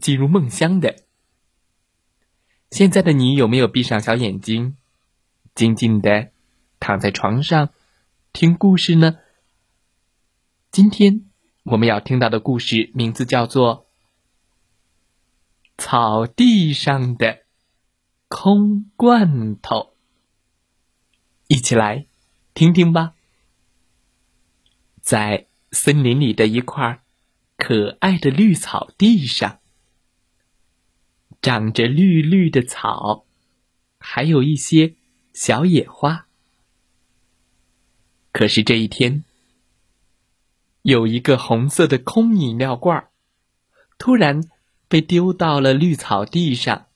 进入梦乡的。现在的你有没有闭上小眼睛，静静的躺在床上听故事呢？今天。我们要听到的故事名字叫做《草地上的空罐头》，一起来听听吧。在森林里的一块可爱的绿草地上，长着绿绿的草，还有一些小野花。可是这一天。有一个红色的空饮料罐儿，突然被丢到了绿草地上。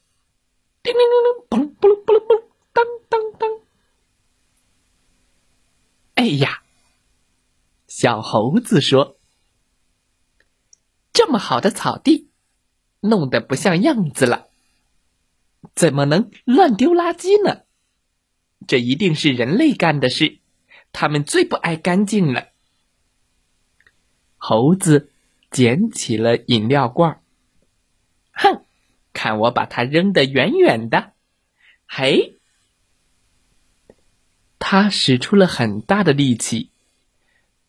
叮铃铃铃，嘣嘣嘣嘣，当当当！哎呀，小猴子说：“这么好的草地，弄得不像样子了，怎么能乱丢垃圾呢？这一定是人类干的事，他们最不爱干净了。”猴子捡起了饮料罐哼，看我把它扔得远远的！嘿，他使出了很大的力气，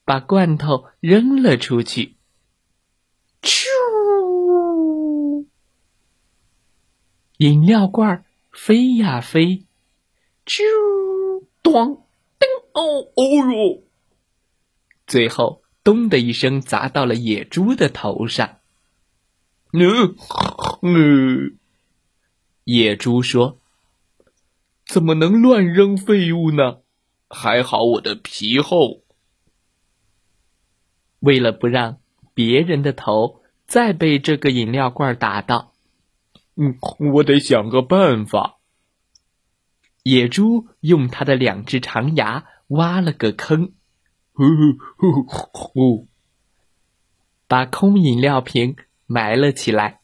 把罐头扔了出去。吃！饮料罐飞呀飞，啾！咚！叮！哦哦哟！最后。咚的一声，砸到了野猪的头上。嗯，嗯，野猪说：“怎么能乱扔废物呢？还好我的皮厚。”为了不让别人的头再被这个饮料罐打到，嗯，我得想个办法。野猪用它的两只长牙挖了个坑。呼呼呼呼！把空饮料瓶埋了起来。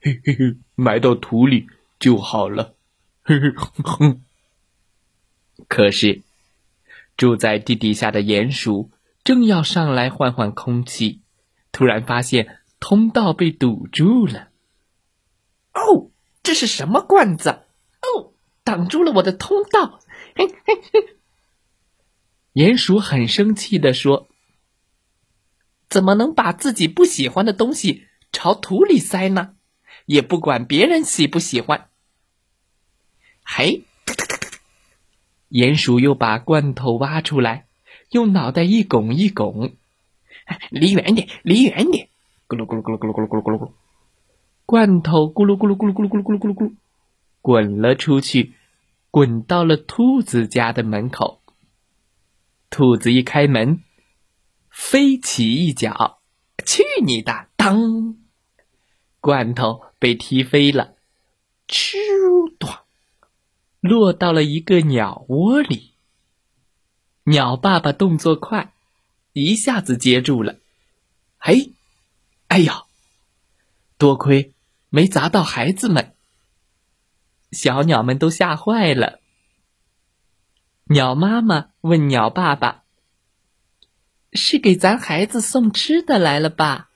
嘿嘿嘿，埋到土里就好了。嘿嘿哼。可是，住在地底下的鼹鼠正要上来换换空气，突然发现通道被堵住了。哦，这是什么罐子？哦，挡住了我的通道。嘿嘿嘿。鼹鼠很生气的说：“怎么能把自己不喜欢的东西朝土里塞呢？也不管别人喜不喜欢。”嘿，鼹鼠又把罐头挖出来，用脑袋一拱一拱，离远点，离远点！咕噜咕噜咕噜咕噜咕噜咕噜咕噜咕噜，罐头咕噜咕噜咕噜咕噜咕噜咕噜咕噜咕，滚了出去，滚到了兔子家的门口。兔子一开门，飞起一脚，去你的！当，罐头被踢飞了，啾咚，落到了一个鸟窝里。鸟爸爸动作快，一下子接住了。嘿，哎呀，多亏没砸到孩子们，小鸟们都吓坏了。鸟妈妈问鸟爸爸：“是给咱孩子送吃的来了吧？”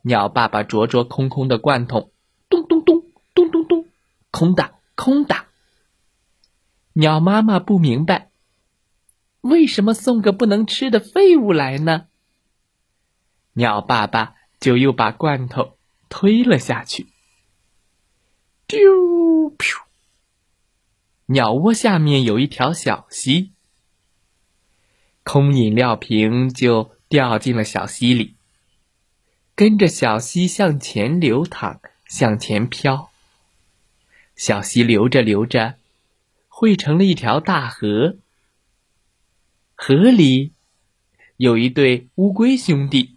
鸟爸爸啄啄空空的罐头，咚咚咚咚咚咚，空的空的。鸟妈妈不明白，为什么送个不能吃的废物来呢？鸟爸爸就又把罐头推了下去，丢！鸟窝下面有一条小溪，空饮料瓶就掉进了小溪里，跟着小溪向前流淌，向前飘。小溪流着流着，汇成了一条大河。河里有一对乌龟兄弟，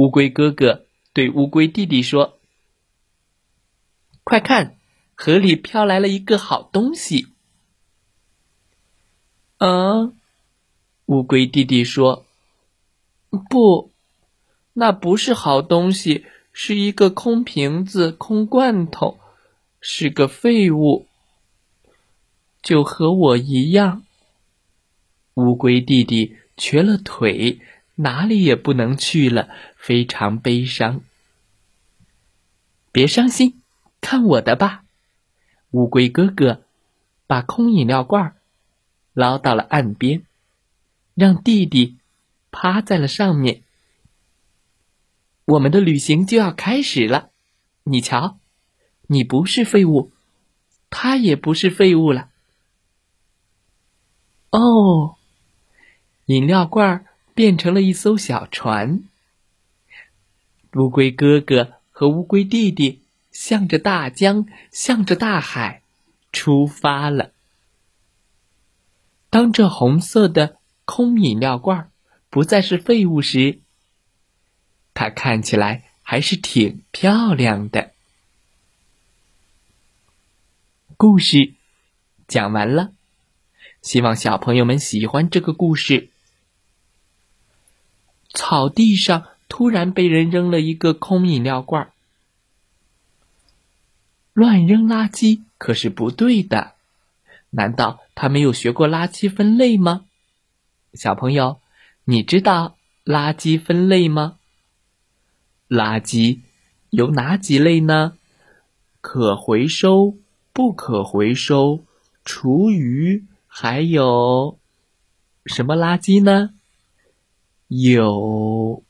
乌龟哥哥对乌龟弟弟说：“快看，河里飘来了一个好东西。”啊，乌龟弟弟说：“不，那不是好东西，是一个空瓶子、空罐头，是个废物，就和我一样。”乌龟弟弟瘸了腿，哪里也不能去了，非常悲伤。别伤心，看我的吧！乌龟哥哥把空饮料罐捞到了岸边，让弟弟趴在了上面。我们的旅行就要开始了，你瞧，你不是废物，他也不是废物了。哦。饮料罐儿变成了一艘小船，乌龟哥哥和乌龟弟弟向着大江，向着大海出发了。当这红色的空饮料罐不再是废物时，它看起来还是挺漂亮的。故事讲完了，希望小朋友们喜欢这个故事。草地上突然被人扔了一个空饮料罐儿乱扔垃圾可是不对的。难道他没有学过垃圾分类吗？小朋友，你知道垃圾分类吗？垃圾有哪几类呢？可回收、不可回收、厨余，还有什么垃圾呢？有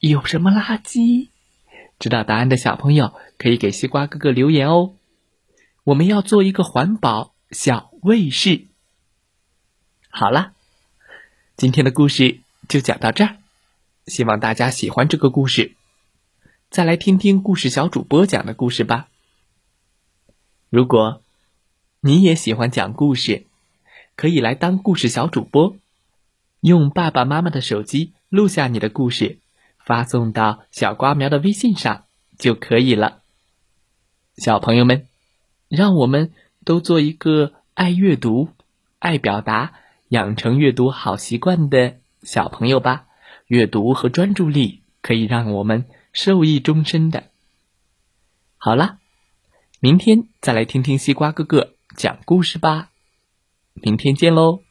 有什么垃圾？知道答案的小朋友可以给西瓜哥哥留言哦。我们要做一个环保小卫士。好了，今天的故事就讲到这儿，希望大家喜欢这个故事。再来听听故事小主播讲的故事吧。如果你也喜欢讲故事，可以来当故事小主播。用爸爸妈妈的手机录下你的故事，发送到小瓜苗的微信上就可以了。小朋友们，让我们都做一个爱阅读、爱表达、养成阅读好习惯的小朋友吧。阅读和专注力可以让我们受益终身的。好了，明天再来听听西瓜哥哥讲故事吧。明天见喽！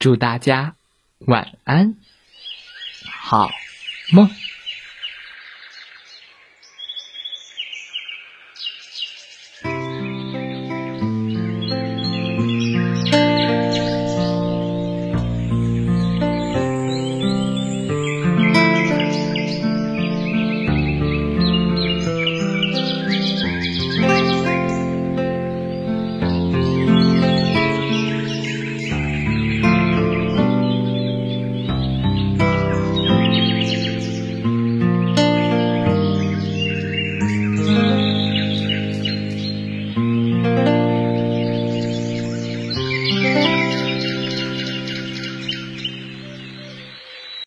祝大家晚安，好梦。